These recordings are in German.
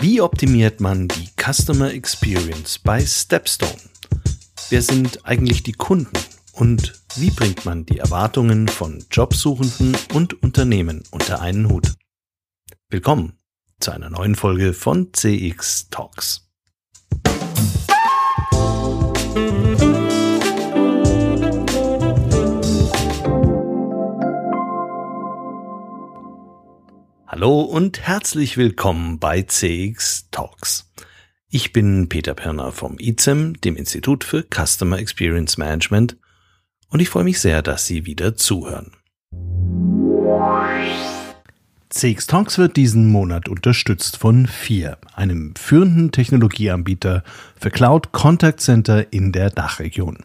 Wie optimiert man die Customer Experience bei Stepstone? Wer sind eigentlich die Kunden und wie bringt man die Erwartungen von Jobsuchenden und Unternehmen unter einen Hut? Willkommen zu einer neuen Folge von CX Talks. Hallo und herzlich willkommen bei CX Talks. Ich bin Peter Pirner vom ICEM, dem Institut für Customer Experience Management, und ich freue mich sehr, dass Sie wieder zuhören. CX Talks wird diesen Monat unterstützt von FIR, einem führenden Technologieanbieter für Cloud Contact Center in der Dachregion.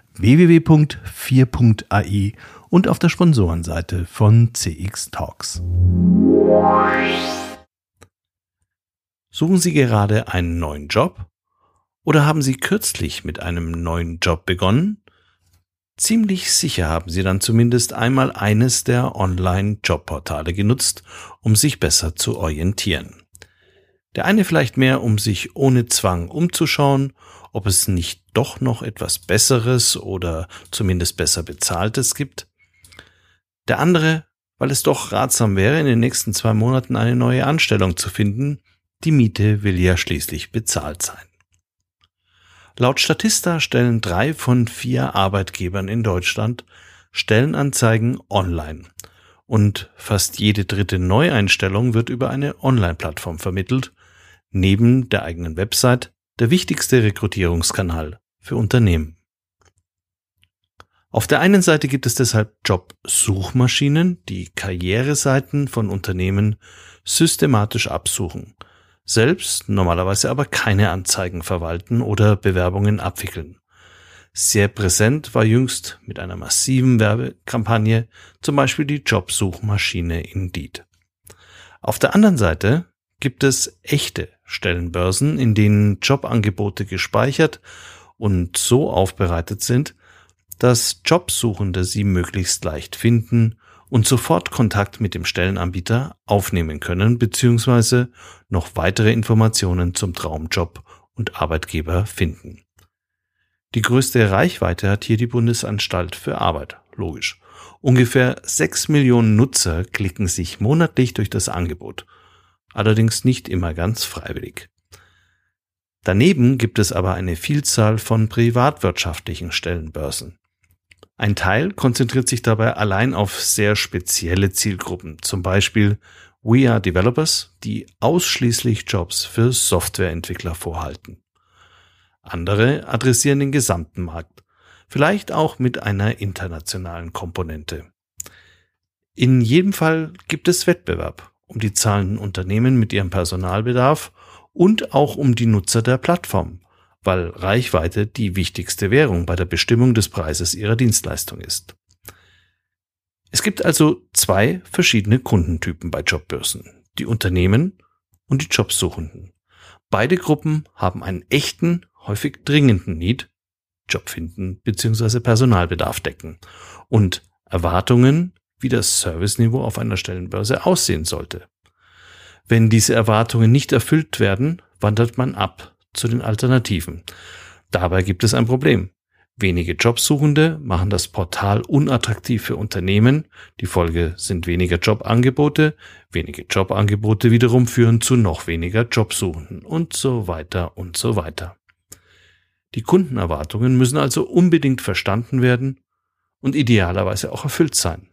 www.4.ai und auf der Sponsorenseite von CX Talks. Suchen Sie gerade einen neuen Job? Oder haben Sie kürzlich mit einem neuen Job begonnen? Ziemlich sicher haben Sie dann zumindest einmal eines der Online-Jobportale genutzt, um sich besser zu orientieren. Der eine vielleicht mehr, um sich ohne Zwang umzuschauen, ob es nicht doch noch etwas Besseres oder zumindest besser bezahltes gibt. Der andere, weil es doch ratsam wäre, in den nächsten zwei Monaten eine neue Anstellung zu finden. Die Miete will ja schließlich bezahlt sein. Laut Statista stellen drei von vier Arbeitgebern in Deutschland Stellenanzeigen online und fast jede dritte Neueinstellung wird über eine Online-Plattform vermittelt, neben der eigenen Website der wichtigste Rekrutierungskanal für Unternehmen. Auf der einen Seite gibt es deshalb Jobsuchmaschinen, die Karriereseiten von Unternehmen systematisch absuchen, selbst normalerweise aber keine Anzeigen verwalten oder Bewerbungen abwickeln. Sehr präsent war jüngst mit einer massiven Werbekampagne zum Beispiel die Jobsuchmaschine Indeed. Auf der anderen Seite gibt es echte Stellenbörsen, in denen Jobangebote gespeichert und so aufbereitet sind, dass Jobsuchende sie möglichst leicht finden und sofort Kontakt mit dem Stellenanbieter aufnehmen können bzw. noch weitere Informationen zum Traumjob und Arbeitgeber finden. Die größte Reichweite hat hier die Bundesanstalt für Arbeit, logisch. Ungefähr sechs Millionen Nutzer klicken sich monatlich durch das Angebot, allerdings nicht immer ganz freiwillig. Daneben gibt es aber eine Vielzahl von privatwirtschaftlichen Stellenbörsen. Ein Teil konzentriert sich dabei allein auf sehr spezielle Zielgruppen, zum Beispiel We Are Developers, die ausschließlich Jobs für Softwareentwickler vorhalten. Andere adressieren den gesamten Markt, vielleicht auch mit einer internationalen Komponente. In jedem Fall gibt es Wettbewerb um die zahlenden Unternehmen mit ihrem Personalbedarf und auch um die Nutzer der Plattform, weil Reichweite die wichtigste Währung bei der Bestimmung des Preises ihrer Dienstleistung ist. Es gibt also zwei verschiedene Kundentypen bei Jobbörsen, die Unternehmen und die Jobsuchenden. Beide Gruppen haben einen echten, häufig dringenden Need, Job finden bzw. Personalbedarf decken und Erwartungen, wie das Serviceniveau auf einer Stellenbörse aussehen sollte. Wenn diese Erwartungen nicht erfüllt werden, wandert man ab zu den Alternativen. Dabei gibt es ein Problem. Wenige Jobsuchende machen das Portal unattraktiv für Unternehmen. Die Folge sind weniger Jobangebote. Wenige Jobangebote wiederum führen zu noch weniger Jobsuchenden und so weiter und so weiter. Die Kundenerwartungen müssen also unbedingt verstanden werden und idealerweise auch erfüllt sein.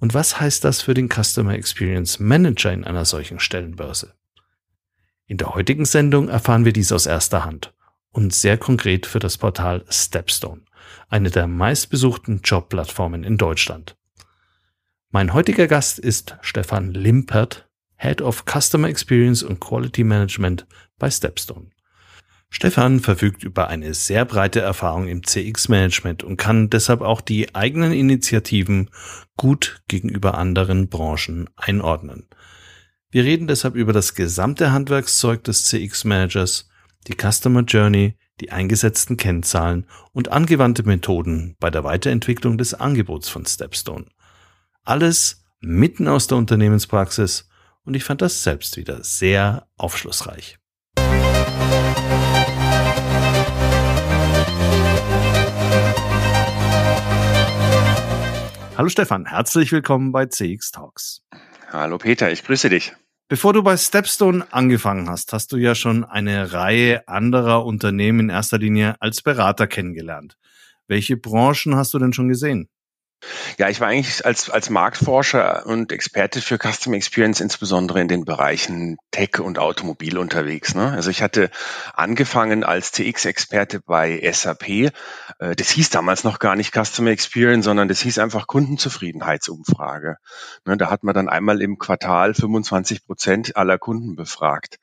Und was heißt das für den Customer Experience Manager in einer solchen Stellenbörse? In der heutigen Sendung erfahren wir dies aus erster Hand und sehr konkret für das Portal Stepstone, eine der meistbesuchten Jobplattformen in Deutschland. Mein heutiger Gast ist Stefan Limpert, Head of Customer Experience und Quality Management bei Stepstone. Stefan verfügt über eine sehr breite Erfahrung im CX-Management und kann deshalb auch die eigenen Initiativen gut gegenüber anderen Branchen einordnen. Wir reden deshalb über das gesamte Handwerkszeug des CX-Managers, die Customer Journey, die eingesetzten Kennzahlen und angewandte Methoden bei der Weiterentwicklung des Angebots von Stepstone. Alles mitten aus der Unternehmenspraxis und ich fand das selbst wieder sehr aufschlussreich. Hallo Stefan, herzlich willkommen bei CX Talks. Hallo Peter, ich grüße dich. Bevor du bei Stepstone angefangen hast, hast du ja schon eine Reihe anderer Unternehmen in erster Linie als Berater kennengelernt. Welche Branchen hast du denn schon gesehen? Ja, ich war eigentlich als, als Marktforscher und Experte für Custom Experience insbesondere in den Bereichen Tech und Automobil unterwegs. Ne? Also ich hatte angefangen als TX-Experte bei SAP. Äh, das hieß damals noch gar nicht Customer Experience, sondern das hieß einfach Kundenzufriedenheitsumfrage. Ne? Da hat man dann einmal im Quartal 25 Prozent aller Kunden befragt.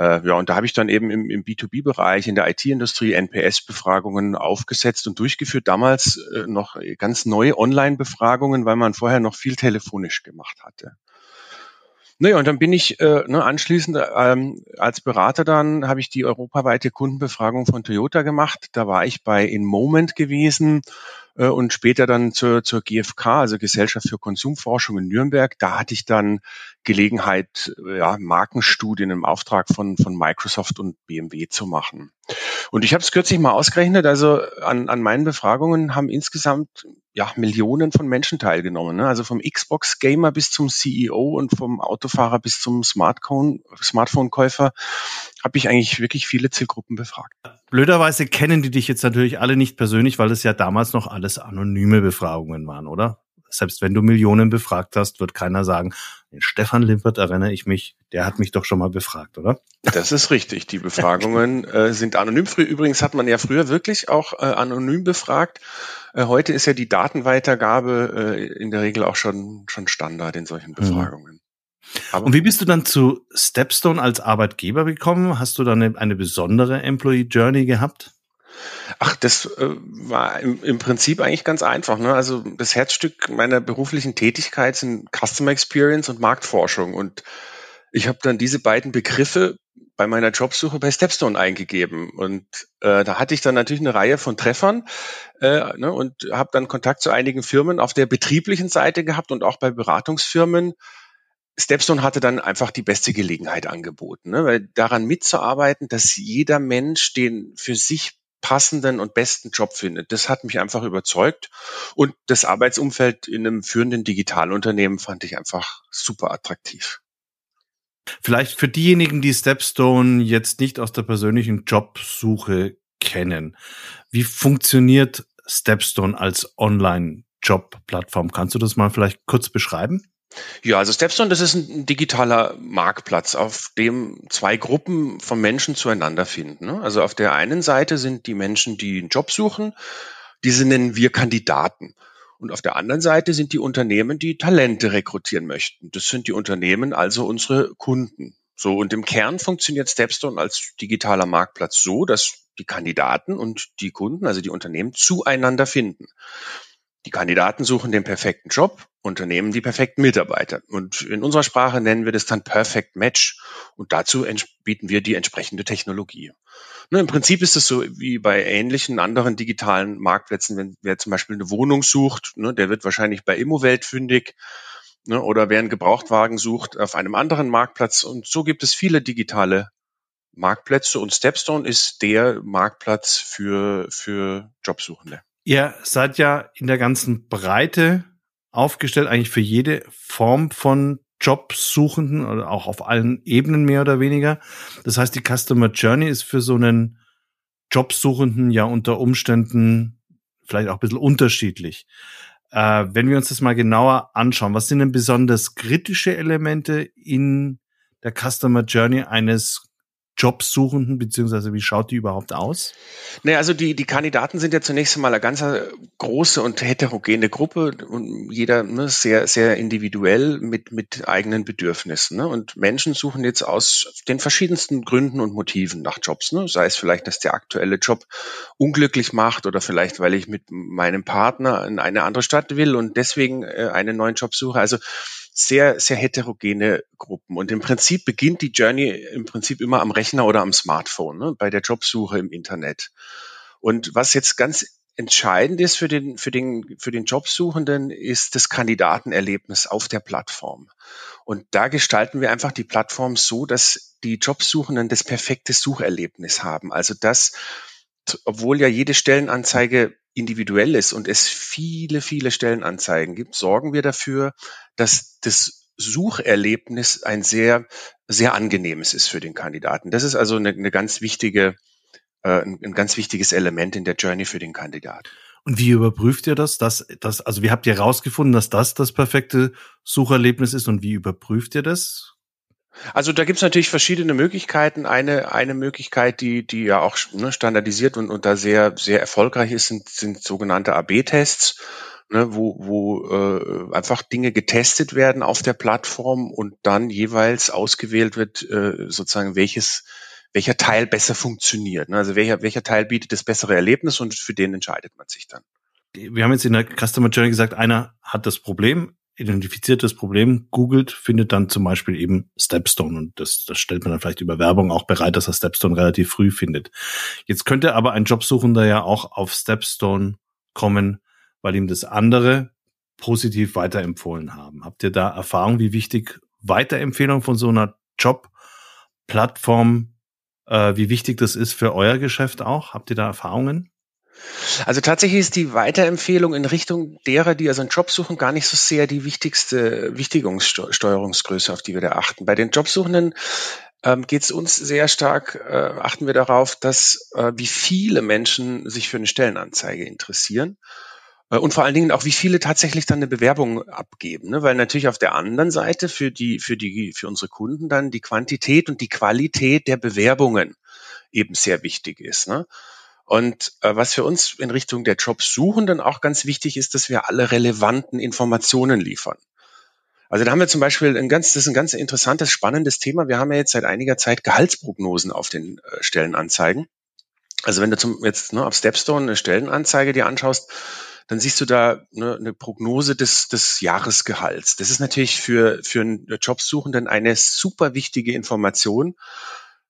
Äh, ja, und da habe ich dann eben im, im B2B-Bereich, in der IT-Industrie NPS-Befragungen aufgesetzt und durchgeführt. Damals äh, noch ganz neue Online-Befragungen, weil man vorher noch viel telefonisch gemacht hatte. Naja, und dann bin ich äh, ne, anschließend ähm, als Berater dann, habe ich die europaweite Kundenbefragung von Toyota gemacht. Da war ich bei InMoment gewesen äh, und später dann zur, zur GfK, also Gesellschaft für Konsumforschung in Nürnberg. Da hatte ich dann Gelegenheit, ja, Markenstudien im Auftrag von, von Microsoft und BMW zu machen. Und ich habe es kürzlich mal ausgerechnet, also an, an meinen Befragungen haben insgesamt ja, Millionen von Menschen teilgenommen. Ne? Also vom Xbox-Gamer bis zum CEO und vom Autofahrer bis zum Smartphone-Käufer habe ich eigentlich wirklich viele Zielgruppen befragt. Blöderweise kennen die dich jetzt natürlich alle nicht persönlich, weil es ja damals noch alles anonyme Befragungen waren, oder? Selbst wenn du Millionen befragt hast, wird keiner sagen, den Stefan Limpert erinnere ich mich, der hat mich doch schon mal befragt, oder? Das ist richtig. Die Befragungen äh, sind anonym. Früher, übrigens hat man ja früher wirklich auch äh, anonym befragt. Äh, heute ist ja die Datenweitergabe äh, in der Regel auch schon, schon Standard in solchen mhm. Befragungen. Mhm. Aber und wie bist du dann zu Stepstone als Arbeitgeber gekommen? Hast du dann eine, eine besondere Employee Journey gehabt? Ach, das äh, war im, im, Prinzip eigentlich ganz einfach. Ne? Also das Herzstück meiner beruflichen Tätigkeit sind Customer Experience und Marktforschung. Und ich habe dann diese beiden Begriffe bei meiner Jobsuche bei Stepstone eingegeben. Und äh, da hatte ich dann natürlich eine Reihe von Treffern äh, ne, und habe dann Kontakt zu einigen Firmen auf der betrieblichen Seite gehabt und auch bei Beratungsfirmen Stepstone hatte dann einfach die beste Gelegenheit angeboten, ne? weil daran mitzuarbeiten, dass jeder Mensch den für sich passenden und besten Job findet. Das hat mich einfach überzeugt. Und das Arbeitsumfeld in einem führenden Digitalunternehmen fand ich einfach super attraktiv. Vielleicht für diejenigen, die Stepstone jetzt nicht aus der persönlichen Jobsuche kennen. Wie funktioniert Stepstone als Online-Job-Plattform? Kannst du das mal vielleicht kurz beschreiben? Ja, also Stepstone, das ist ein digitaler Marktplatz, auf dem zwei Gruppen von Menschen zueinander finden. Ne? Also auf der einen Seite sind die Menschen, die einen Job suchen, diese nennen wir Kandidaten. Und auf der anderen Seite sind die Unternehmen, die Talente rekrutieren möchten. Das sind die Unternehmen, also unsere Kunden. So, und im Kern funktioniert Stepstone als digitaler Marktplatz so, dass die Kandidaten und die Kunden, also die Unternehmen, zueinander finden. Die Kandidaten suchen den perfekten Job, Unternehmen die perfekten Mitarbeiter. Und in unserer Sprache nennen wir das dann Perfect Match. Und dazu bieten wir die entsprechende Technologie. Ne, Im Prinzip ist es so wie bei ähnlichen anderen digitalen Marktplätzen, wenn wer zum Beispiel eine Wohnung sucht, ne, der wird wahrscheinlich bei Immowelt fündig. Ne, oder wer einen Gebrauchtwagen sucht auf einem anderen Marktplatz. Und so gibt es viele digitale Marktplätze und Stepstone ist der Marktplatz für, für Jobsuchende. Ihr seid ja in der ganzen Breite aufgestellt, eigentlich für jede Form von Jobsuchenden oder auch auf allen Ebenen mehr oder weniger. Das heißt, die Customer Journey ist für so einen Jobsuchenden ja unter Umständen vielleicht auch ein bisschen unterschiedlich. Äh, wenn wir uns das mal genauer anschauen, was sind denn besonders kritische Elemente in der Customer Journey eines Jobsuchenden, beziehungsweise wie schaut die überhaupt aus? Nee, also die, die Kandidaten sind ja zunächst einmal eine ganz große und heterogene Gruppe und jeder ne, sehr, sehr individuell mit, mit eigenen Bedürfnissen. Ne? Und Menschen suchen jetzt aus den verschiedensten Gründen und Motiven nach Jobs. Ne? Sei es vielleicht, dass der aktuelle Job unglücklich macht oder vielleicht, weil ich mit meinem Partner in eine andere Stadt will und deswegen äh, einen neuen Job suche. Also sehr, sehr heterogene Gruppen. Und im Prinzip beginnt die Journey im Prinzip immer am Rechner oder am Smartphone, ne, bei der Jobsuche im Internet. Und was jetzt ganz entscheidend ist für den, für den, für den Jobsuchenden, ist das Kandidatenerlebnis auf der Plattform. Und da gestalten wir einfach die Plattform so, dass die Jobsuchenden das perfekte Sucherlebnis haben. Also dass, obwohl ja jede Stellenanzeige individuell ist und es viele, viele Stellenanzeigen gibt, sorgen wir dafür, dass das Sucherlebnis ein sehr, sehr angenehmes ist für den Kandidaten. Das ist also eine, eine ganz wichtige, äh, ein, ein ganz wichtiges Element in der Journey für den Kandidaten. Und wie überprüft ihr das? Dass, dass, also wie habt ihr herausgefunden, dass das das perfekte Sucherlebnis ist und wie überprüft ihr das? Also da gibt es natürlich verschiedene Möglichkeiten. Eine, eine Möglichkeit, die, die ja auch ne, standardisiert und, und da sehr, sehr erfolgreich ist, sind, sind sogenannte AB-Tests, ne, wo, wo äh, einfach Dinge getestet werden auf der Plattform und dann jeweils ausgewählt wird, äh, sozusagen welches, welcher Teil besser funktioniert. Ne? Also welcher, welcher Teil bietet das bessere Erlebnis und für den entscheidet man sich dann. Wir haben jetzt in der Customer Journey gesagt, einer hat das Problem, identifiziert das Problem, googelt, findet dann zum Beispiel eben Stepstone und das, das stellt man dann vielleicht über Werbung auch bereit, dass er Stepstone relativ früh findet. Jetzt könnte aber ein Jobsuchender ja auch auf Stepstone kommen, weil ihm das andere positiv weiterempfohlen haben. Habt ihr da Erfahrung, wie wichtig Weiterempfehlung von so einer Jobplattform, äh, wie wichtig das ist für euer Geschäft auch? Habt ihr da Erfahrungen? Also tatsächlich ist die Weiterempfehlung in Richtung derer, die also einen Job suchen, gar nicht so sehr die wichtigste Wichtigungssteuerungsgröße, auf die wir da achten. Bei den Jobsuchenden ähm, geht es uns sehr stark, äh, achten wir darauf, dass äh, wie viele Menschen sich für eine Stellenanzeige interessieren und vor allen Dingen auch, wie viele tatsächlich dann eine Bewerbung abgeben, ne? weil natürlich auf der anderen Seite für die, für die, für unsere Kunden dann die Quantität und die Qualität der Bewerbungen eben sehr wichtig ist. Ne? Und äh, was für uns in Richtung der Jobsuchenden auch ganz wichtig ist, dass wir alle relevanten Informationen liefern. Also da haben wir zum Beispiel ein ganz, das ist ein ganz interessantes, spannendes Thema. Wir haben ja jetzt seit einiger Zeit Gehaltsprognosen auf den äh, Stellenanzeigen. Also wenn du zum, jetzt ne, auf Stepstone eine Stellenanzeige dir anschaust, dann siehst du da ne, eine Prognose des, des Jahresgehalts. Das ist natürlich für, für einen Jobsuchenden eine super wichtige Information,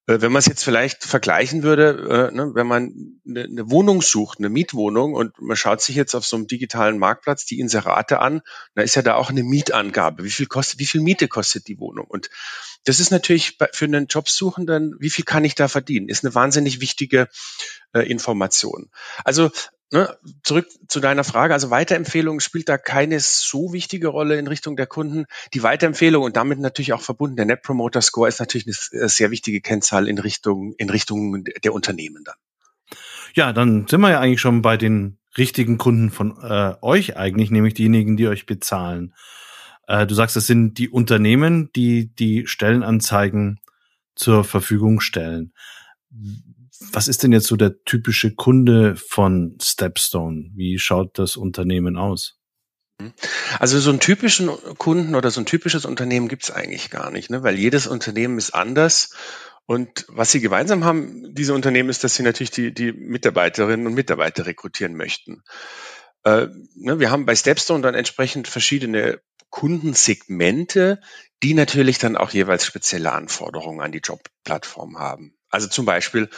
äh, wenn man es jetzt vielleicht vergleichen würde, äh, ne, wenn man eine, eine, Wohnung sucht, eine Mietwohnung und man schaut sich jetzt auf so einem digitalen Marktplatz die Inserate an, da ist ja da auch eine Mietangabe. Wie viel kostet, wie viel Miete kostet die Wohnung? Und das ist natürlich für einen Jobsuchenden, wie viel kann ich da verdienen? Ist eine wahnsinnig wichtige äh, Information. Also ne, zurück zu deiner Frage, also Weiterempfehlung spielt da keine so wichtige Rolle in Richtung der Kunden. Die Weiterempfehlung und damit natürlich auch verbunden der Net Promoter Score ist natürlich eine sehr wichtige Kennzahl in Richtung, in Richtung der Unternehmen dann. Ja, dann sind wir ja eigentlich schon bei den richtigen Kunden von äh, euch eigentlich, nämlich diejenigen, die euch bezahlen. Äh, du sagst, das sind die Unternehmen, die die Stellenanzeigen zur Verfügung stellen was ist denn jetzt so der typische Kunde von Stepstone? Wie schaut das Unternehmen aus? Also so einen typischen Kunden oder so ein typisches Unternehmen gibt es eigentlich gar nicht, ne? weil jedes Unternehmen ist anders. Und was sie gemeinsam haben, diese Unternehmen, ist, dass sie natürlich die, die Mitarbeiterinnen und Mitarbeiter rekrutieren möchten. Äh, ne, wir haben bei Stepstone dann entsprechend verschiedene Kundensegmente, die natürlich dann auch jeweils spezielle Anforderungen an die Jobplattform haben. Also zum Beispiel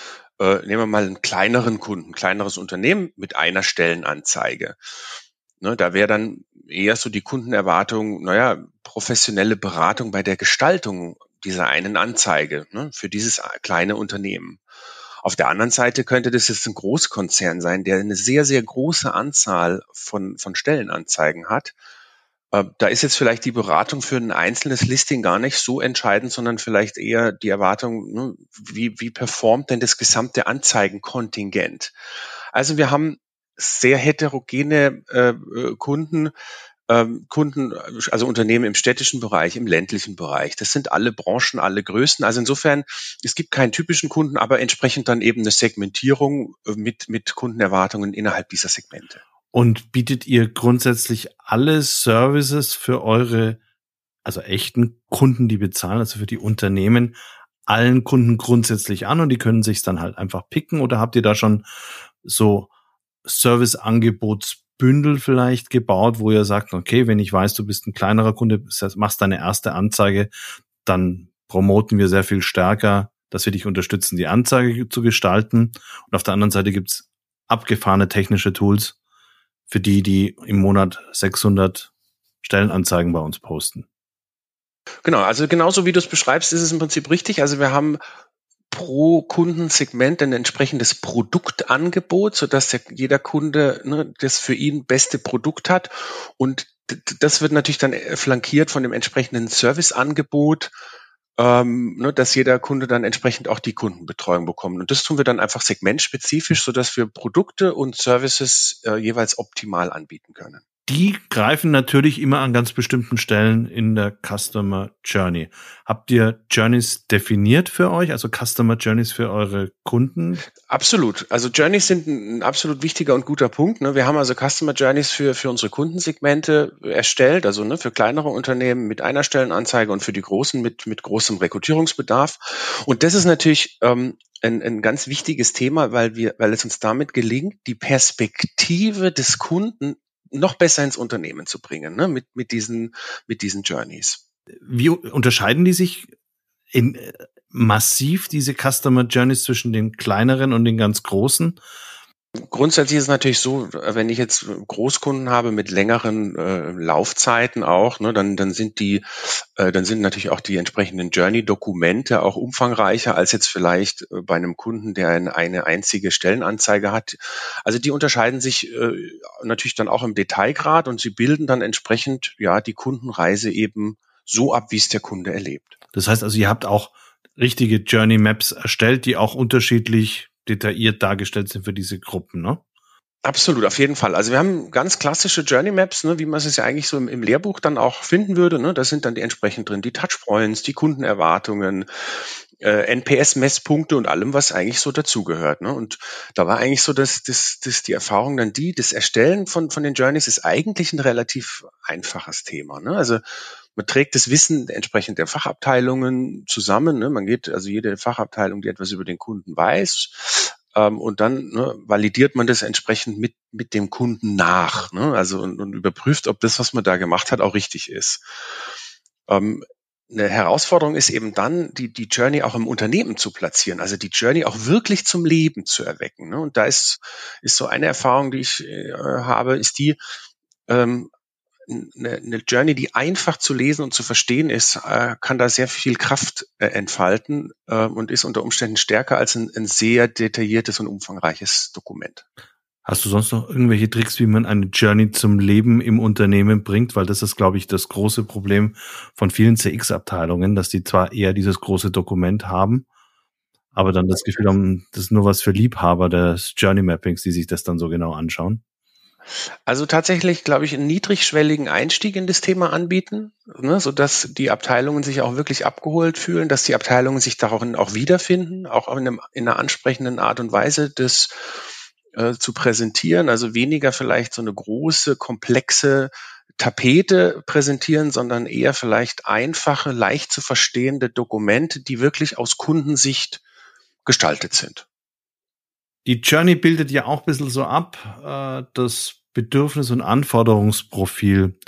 äh, nehmen wir mal einen kleineren Kunden, kleineres Unternehmen mit einer Stellenanzeige. Ne, da wäre dann eher so die Kundenerwartung, naja, professionelle Beratung bei der Gestaltung dieser einen Anzeige ne, für dieses kleine Unternehmen. Auf der anderen Seite könnte das jetzt ein Großkonzern sein, der eine sehr, sehr große Anzahl von, von Stellenanzeigen hat da ist jetzt vielleicht die Beratung für ein einzelnes Listing gar nicht so entscheidend, sondern vielleicht eher die Erwartung, ne, wie, wie performt denn das gesamte Anzeigenkontingent? Also wir haben sehr heterogene äh, Kunden, ähm, Kunden, also Unternehmen im städtischen Bereich, im ländlichen Bereich. Das sind alle Branchen, alle Größen. Also insofern, es gibt keinen typischen Kunden, aber entsprechend dann eben eine Segmentierung äh, mit, mit Kundenerwartungen innerhalb dieser Segmente. Und bietet ihr grundsätzlich alle Services für eure, also echten Kunden, die bezahlen, also für die Unternehmen, allen Kunden grundsätzlich an und die können sich dann halt einfach picken oder habt ihr da schon so Serviceangebotsbündel vielleicht gebaut, wo ihr sagt, okay, wenn ich weiß, du bist ein kleinerer Kunde, machst deine erste Anzeige, dann promoten wir sehr viel stärker, dass wir dich unterstützen, die Anzeige zu gestalten. Und auf der anderen Seite gibt's abgefahrene technische Tools für die, die im Monat 600 Stellenanzeigen bei uns posten. Genau, also genauso wie du es beschreibst, ist es im Prinzip richtig. Also wir haben pro Kundensegment ein entsprechendes Produktangebot, sodass der, jeder Kunde ne, das für ihn beste Produkt hat. Und das wird natürlich dann flankiert von dem entsprechenden Serviceangebot, ähm, ne, dass jeder Kunde dann entsprechend auch die Kundenbetreuung bekommt. Und das tun wir dann einfach segmentspezifisch, sodass wir Produkte und Services äh, jeweils optimal anbieten können die greifen natürlich immer an ganz bestimmten Stellen in der Customer Journey. Habt ihr Journeys definiert für euch, also Customer Journeys für eure Kunden? Absolut. Also Journeys sind ein absolut wichtiger und guter Punkt. Ne? Wir haben also Customer Journeys für, für unsere Kundensegmente erstellt, also ne, für kleinere Unternehmen mit einer Stellenanzeige und für die großen mit, mit großem Rekrutierungsbedarf. Und das ist natürlich ähm, ein, ein ganz wichtiges Thema, weil wir, weil es uns damit gelingt, die Perspektive des Kunden noch besser ins Unternehmen zu bringen, ne? mit, mit, diesen, mit diesen Journeys. Wie unterscheiden die sich in, äh, massiv, diese Customer Journeys zwischen den kleineren und den ganz großen? Grundsätzlich ist es natürlich so, wenn ich jetzt Großkunden habe mit längeren äh, Laufzeiten auch, ne, dann, dann sind die, äh, dann sind natürlich auch die entsprechenden Journey-Dokumente auch umfangreicher als jetzt vielleicht äh, bei einem Kunden, der eine, eine einzige Stellenanzeige hat. Also die unterscheiden sich äh, natürlich dann auch im Detailgrad und sie bilden dann entsprechend ja die Kundenreise eben so ab, wie es der Kunde erlebt. Das heißt also, ihr habt auch richtige Journey Maps erstellt, die auch unterschiedlich detailliert dargestellt sind für diese Gruppen, ne? Absolut, auf jeden Fall. Also wir haben ganz klassische Journey Maps, ne, wie man es ja eigentlich so im, im Lehrbuch dann auch finden würde. Ne? Da sind dann die entsprechend drin die Touchpoints, die Kundenerwartungen, äh, NPS-Messpunkte und allem, was eigentlich so dazugehört. Ne? Und da war eigentlich so, dass, dass, dass die Erfahrung dann die, das Erstellen von, von den Journeys ist eigentlich ein relativ einfaches Thema. Ne? Also man trägt das Wissen entsprechend der Fachabteilungen zusammen. Ne? Man geht also jede Fachabteilung, die etwas über den Kunden weiß, ähm, und dann ne, validiert man das entsprechend mit mit dem Kunden nach. Ne? Also und, und überprüft, ob das, was man da gemacht hat, auch richtig ist. Ähm, eine Herausforderung ist eben dann, die, die Journey auch im Unternehmen zu platzieren, also die Journey auch wirklich zum Leben zu erwecken. Ne? Und da ist, ist so eine Erfahrung, die ich äh, habe, ist die, ähm, eine, eine Journey, die einfach zu lesen und zu verstehen ist, äh, kann da sehr viel Kraft äh, entfalten äh, und ist unter Umständen stärker als ein, ein sehr detailliertes und umfangreiches Dokument. Hast du sonst noch irgendwelche Tricks, wie man eine Journey zum Leben im Unternehmen bringt? Weil das ist, glaube ich, das große Problem von vielen CX-Abteilungen, dass die zwar eher dieses große Dokument haben, aber dann das Gefühl haben, das ist nur was für Liebhaber des Journey Mappings, die sich das dann so genau anschauen. Also tatsächlich, glaube ich, einen niedrigschwelligen Einstieg in das Thema anbieten, ne, sodass die Abteilungen sich auch wirklich abgeholt fühlen, dass die Abteilungen sich darin auch wiederfinden, auch in, einem, in einer ansprechenden Art und Weise das äh, zu präsentieren. Also weniger vielleicht so eine große, komplexe Tapete präsentieren, sondern eher vielleicht einfache, leicht zu verstehende Dokumente, die wirklich aus Kundensicht gestaltet sind. Die Journey bildet ja auch ein bisschen so ab, äh, das Bedürfnis- und Anforderungsprofil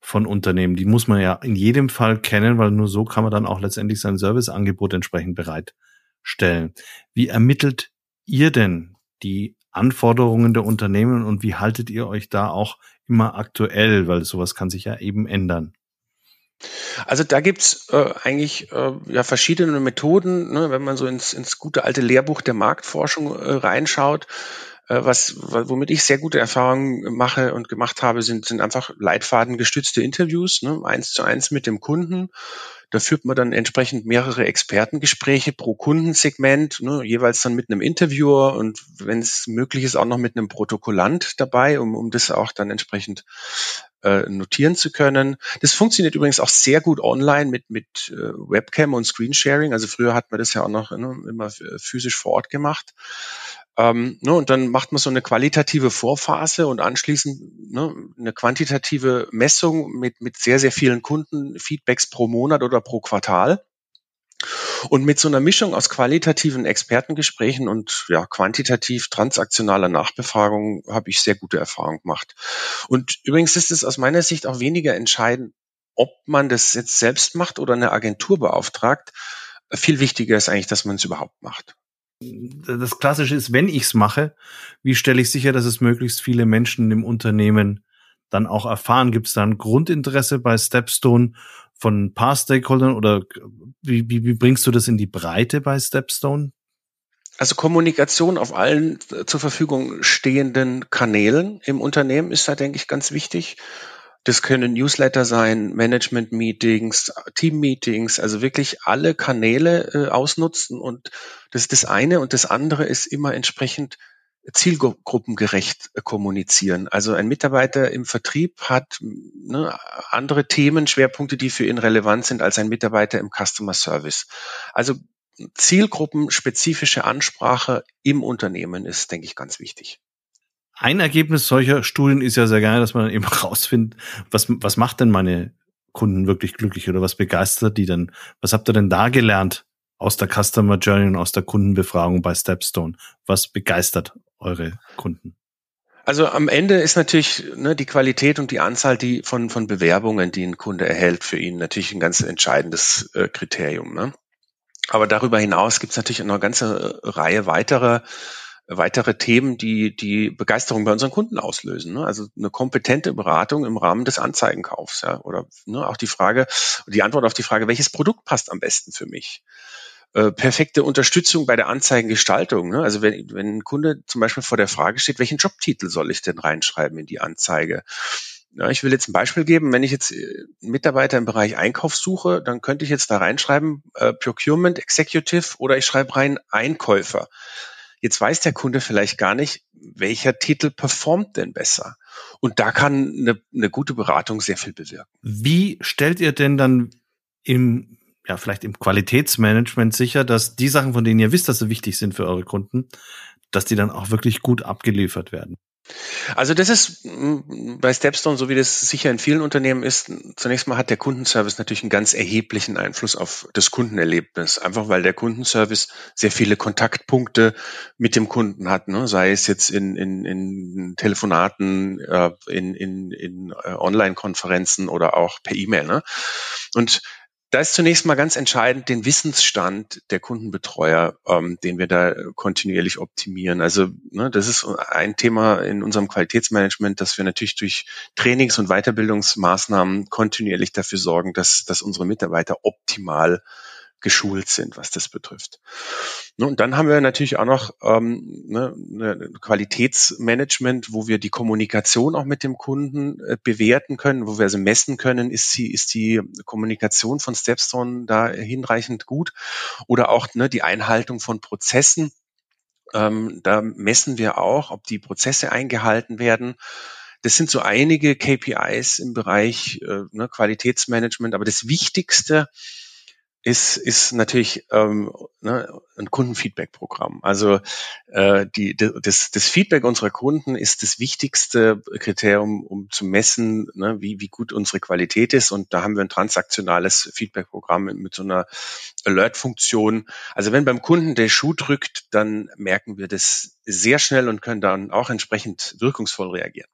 von Unternehmen. Die muss man ja in jedem Fall kennen, weil nur so kann man dann auch letztendlich sein Serviceangebot entsprechend bereitstellen. Wie ermittelt ihr denn die Anforderungen der Unternehmen und wie haltet ihr euch da auch immer aktuell, weil sowas kann sich ja eben ändern? Also da gibt's äh, eigentlich äh, ja verschiedene Methoden, ne, wenn man so ins, ins gute alte Lehrbuch der Marktforschung äh, reinschaut. Äh, was, womit ich sehr gute Erfahrungen mache und gemacht habe, sind, sind einfach leitfadengestützte Interviews, ne, eins zu eins mit dem Kunden. Da führt man dann entsprechend mehrere Expertengespräche pro Kundensegment, ne, jeweils dann mit einem Interviewer und wenn es möglich ist, auch noch mit einem Protokollant dabei, um, um das auch dann entsprechend äh, notieren zu können. Das funktioniert übrigens auch sehr gut online mit, mit äh, Webcam und Screensharing. Also früher hat man das ja auch noch ne, immer physisch vor Ort gemacht. Ähm, ne, und dann macht man so eine qualitative Vorphase und anschließend ne, eine quantitative Messung mit, mit sehr, sehr vielen Kundenfeedbacks pro Monat oder pro Quartal. Und mit so einer Mischung aus qualitativen Expertengesprächen und ja, quantitativ transaktionaler Nachbefragung habe ich sehr gute Erfahrungen gemacht. Und übrigens ist es aus meiner Sicht auch weniger entscheidend, ob man das jetzt selbst macht oder eine Agentur beauftragt. Viel wichtiger ist eigentlich, dass man es überhaupt macht. Das Klassische ist, wenn ich es mache, wie stelle ich sicher, dass es möglichst viele Menschen im Unternehmen dann auch erfahren? Gibt es da ein Grundinteresse bei Stepstone von ein paar Stakeholdern oder wie, wie, wie bringst du das in die Breite bei Stepstone? Also Kommunikation auf allen zur Verfügung stehenden Kanälen im Unternehmen ist da, denke ich, ganz wichtig. Das können Newsletter sein, Management-Meetings, Team-Meetings, also wirklich alle Kanäle äh, ausnutzen. Und das ist das eine. Und das andere ist immer entsprechend zielgruppengerecht äh, kommunizieren. Also ein Mitarbeiter im Vertrieb hat ne, andere Themen, Schwerpunkte, die für ihn relevant sind, als ein Mitarbeiter im Customer Service. Also zielgruppenspezifische Ansprache im Unternehmen ist, denke ich, ganz wichtig. Ein Ergebnis solcher Studien ist ja sehr gerne, dass man eben rausfindet, was, was macht denn meine Kunden wirklich glücklich oder was begeistert die denn? Was habt ihr denn da gelernt aus der Customer Journey und aus der Kundenbefragung bei Stepstone? Was begeistert eure Kunden? Also am Ende ist natürlich ne, die Qualität und die Anzahl die von, von Bewerbungen, die ein Kunde erhält, für ihn natürlich ein ganz entscheidendes äh, Kriterium. Ne? Aber darüber hinaus gibt es natürlich eine ganze Reihe weiterer weitere Themen, die die Begeisterung bei unseren Kunden auslösen. Ne? Also eine kompetente Beratung im Rahmen des Anzeigenkaufs, ja, oder ne, auch die Frage, die Antwort auf die Frage, welches Produkt passt am besten für mich? Äh, perfekte Unterstützung bei der Anzeigengestaltung. Ne? Also wenn, wenn ein Kunde zum Beispiel vor der Frage steht, welchen Jobtitel soll ich denn reinschreiben in die Anzeige? Ja, ich will jetzt ein Beispiel geben. Wenn ich jetzt äh, Mitarbeiter im Bereich Einkauf suche, dann könnte ich jetzt da reinschreiben äh, Procurement Executive oder ich schreibe rein Einkäufer. Jetzt weiß der Kunde vielleicht gar nicht, welcher Titel performt denn besser. Und da kann eine, eine gute Beratung sehr viel bewirken. Wie stellt ihr denn dann im ja, vielleicht im Qualitätsmanagement sicher, dass die Sachen, von denen ihr wisst, dass sie wichtig sind für eure Kunden, dass die dann auch wirklich gut abgeliefert werden? Also das ist bei Stepstone, so wie das sicher in vielen Unternehmen ist, zunächst mal hat der Kundenservice natürlich einen ganz erheblichen Einfluss auf das Kundenerlebnis. Einfach weil der Kundenservice sehr viele Kontaktpunkte mit dem Kunden hat, ne? sei es jetzt in, in, in Telefonaten, äh, in, in, in äh, Online-Konferenzen oder auch per E-Mail. Ne? Und da ist zunächst mal ganz entscheidend den Wissensstand der Kundenbetreuer, ähm, den wir da kontinuierlich optimieren. Also ne, das ist ein Thema in unserem Qualitätsmanagement, dass wir natürlich durch Trainings- und Weiterbildungsmaßnahmen kontinuierlich dafür sorgen, dass, dass unsere Mitarbeiter optimal geschult sind, was das betrifft. Und dann haben wir natürlich auch noch ähm, ne, ne, Qualitätsmanagement, wo wir die Kommunikation auch mit dem Kunden äh, bewerten können, wo wir also messen können, ist die, ist die Kommunikation von Stepstone da hinreichend gut oder auch ne, die Einhaltung von Prozessen. Ähm, da messen wir auch, ob die Prozesse eingehalten werden. Das sind so einige KPIs im Bereich äh, ne, Qualitätsmanagement, aber das Wichtigste ist, ist natürlich ähm, ne, ein Kundenfeedback-Programm. Also äh, die, das, das Feedback unserer Kunden ist das wichtigste Kriterium, um zu messen, ne, wie, wie gut unsere Qualität ist. Und da haben wir ein transaktionales Feedback-Programm mit, mit so einer Alert-Funktion. Also wenn beim Kunden der Schuh drückt, dann merken wir das sehr schnell und können dann auch entsprechend wirkungsvoll reagieren.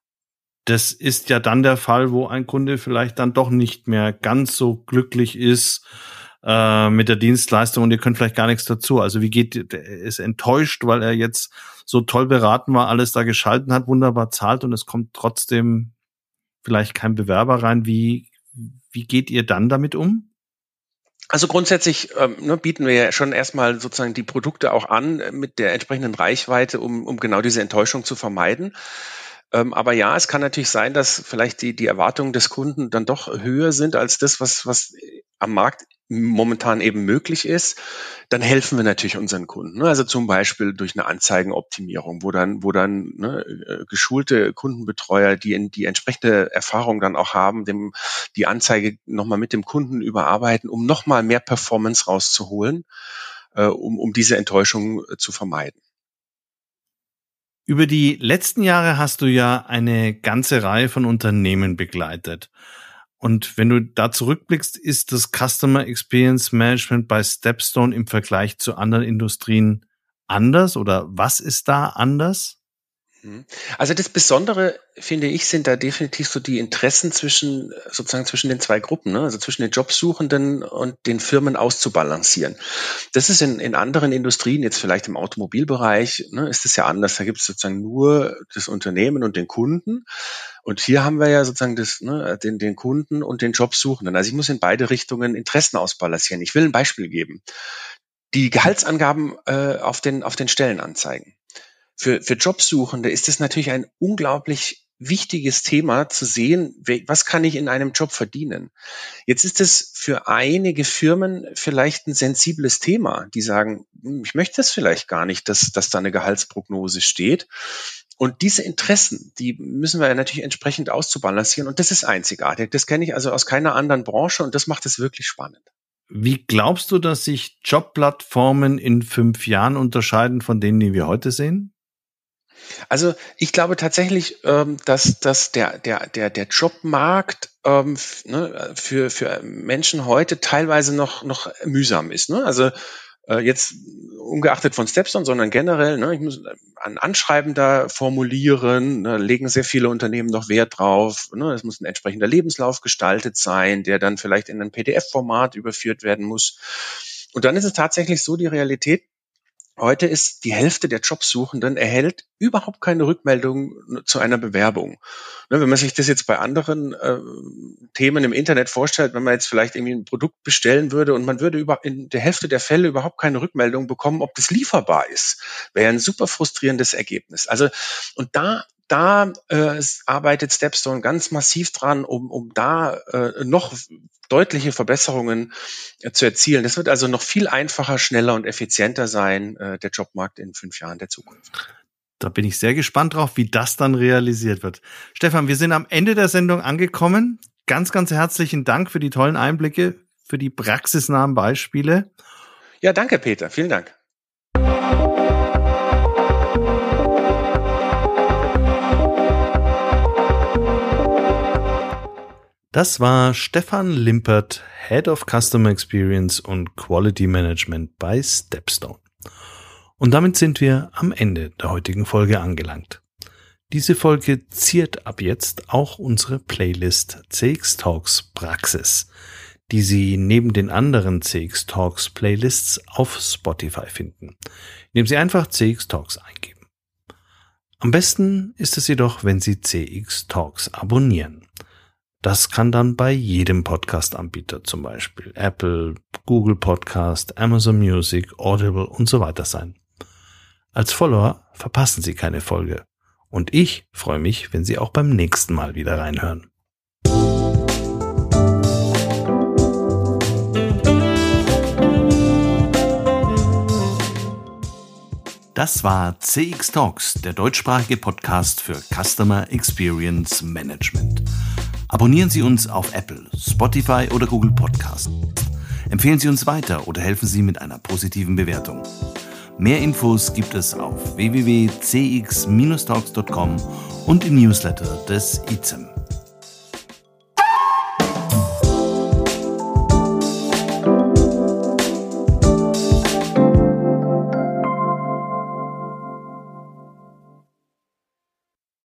Das ist ja dann der Fall, wo ein Kunde vielleicht dann doch nicht mehr ganz so glücklich ist, äh, mit der Dienstleistung und ihr könnt vielleicht gar nichts dazu. Also wie geht, er ist enttäuscht, weil er jetzt so toll beraten war, alles da geschalten hat, wunderbar zahlt und es kommt trotzdem vielleicht kein Bewerber rein. Wie, wie geht ihr dann damit um? Also grundsätzlich ähm, ne, bieten wir ja schon erstmal sozusagen die Produkte auch an mit der entsprechenden Reichweite, um, um genau diese Enttäuschung zu vermeiden. Ähm, aber ja, es kann natürlich sein, dass vielleicht die, die Erwartungen des Kunden dann doch höher sind als das, was, was am Markt momentan eben möglich ist, dann helfen wir natürlich unseren Kunden. Ne? Also zum Beispiel durch eine Anzeigenoptimierung, wo dann, wo dann ne, äh, geschulte Kundenbetreuer, die in die entsprechende Erfahrung dann auch haben, dem die Anzeige nochmal mit dem Kunden überarbeiten, um nochmal mehr Performance rauszuholen, äh, um, um diese Enttäuschung äh, zu vermeiden. Über die letzten Jahre hast du ja eine ganze Reihe von Unternehmen begleitet. Und wenn du da zurückblickst, ist das Customer Experience Management bei Stepstone im Vergleich zu anderen Industrien anders oder was ist da anders? Mhm. Also das Besondere, finde ich, sind da definitiv so die Interessen zwischen, sozusagen zwischen den zwei Gruppen, ne? also zwischen den Jobsuchenden und den Firmen auszubalancieren. Das ist in, in anderen Industrien, jetzt vielleicht im Automobilbereich, ne, ist es ja anders. Da gibt es sozusagen nur das Unternehmen und den Kunden. Und hier haben wir ja sozusagen das, ne, den, den Kunden und den Jobsuchenden. Also ich muss in beide Richtungen Interessen ausbalancieren. Ich will ein Beispiel geben. Die Gehaltsangaben äh, auf, den, auf den Stellenanzeigen für, für Jobsuchende ist es natürlich ein unglaublich wichtiges Thema zu sehen, was kann ich in einem Job verdienen. Jetzt ist es für einige Firmen vielleicht ein sensibles Thema, die sagen, hm, ich möchte es vielleicht gar nicht, dass, dass da eine Gehaltsprognose steht. Und diese Interessen, die müssen wir ja natürlich entsprechend auszubalancieren. Und das ist einzigartig. Das kenne ich also aus keiner anderen Branche und das macht es wirklich spannend. Wie glaubst du, dass sich Jobplattformen in fünf Jahren unterscheiden von denen, die wir heute sehen? Also ich glaube tatsächlich, ähm, dass, dass der, der, der, der Jobmarkt ähm, ne, für, für Menschen heute teilweise noch, noch mühsam ist. Ne? Also äh, jetzt ungeachtet von Stepstone, sondern generell, ne, ich muss ein Anschreiben da formulieren, ne, legen sehr viele Unternehmen noch Wert drauf. Ne, es muss ein entsprechender Lebenslauf gestaltet sein, der dann vielleicht in ein PDF-Format überführt werden muss. Und dann ist es tatsächlich so die Realität, Heute ist die Hälfte der Jobsuchenden erhält überhaupt keine Rückmeldung zu einer Bewerbung. Ne, wenn man sich das jetzt bei anderen äh, Themen im Internet vorstellt, wenn man jetzt vielleicht irgendwie ein Produkt bestellen würde und man würde über, in der Hälfte der Fälle überhaupt keine Rückmeldung bekommen, ob das lieferbar ist, wäre ein super frustrierendes Ergebnis. Also, und da da äh, arbeitet Stepstone ganz massiv dran, um, um da äh, noch deutliche Verbesserungen äh, zu erzielen. Das wird also noch viel einfacher, schneller und effizienter sein, äh, der Jobmarkt in fünf Jahren der Zukunft. Da bin ich sehr gespannt drauf, wie das dann realisiert wird. Stefan, wir sind am Ende der Sendung angekommen. Ganz, ganz herzlichen Dank für die tollen Einblicke, für die praxisnahen Beispiele. Ja, danke, Peter. Vielen Dank. Das war Stefan Limpert, Head of Customer Experience und Quality Management bei Stepstone. Und damit sind wir am Ende der heutigen Folge angelangt. Diese Folge ziert ab jetzt auch unsere Playlist CX Talks Praxis, die Sie neben den anderen CX Talks Playlists auf Spotify finden, indem Sie einfach CX Talks eingeben. Am besten ist es jedoch, wenn Sie CX Talks abonnieren. Das kann dann bei jedem Podcast-Anbieter, zum Beispiel Apple, Google Podcast, Amazon Music, Audible und so weiter sein. Als Follower verpassen Sie keine Folge. Und ich freue mich, wenn Sie auch beim nächsten Mal wieder reinhören. Das war CX Talks, der deutschsprachige Podcast für Customer Experience Management. Abonnieren Sie uns auf Apple, Spotify oder Google Podcast. Empfehlen Sie uns weiter oder helfen Sie mit einer positiven Bewertung. Mehr Infos gibt es auf www.cx-talks.com und im Newsletter des ICEM.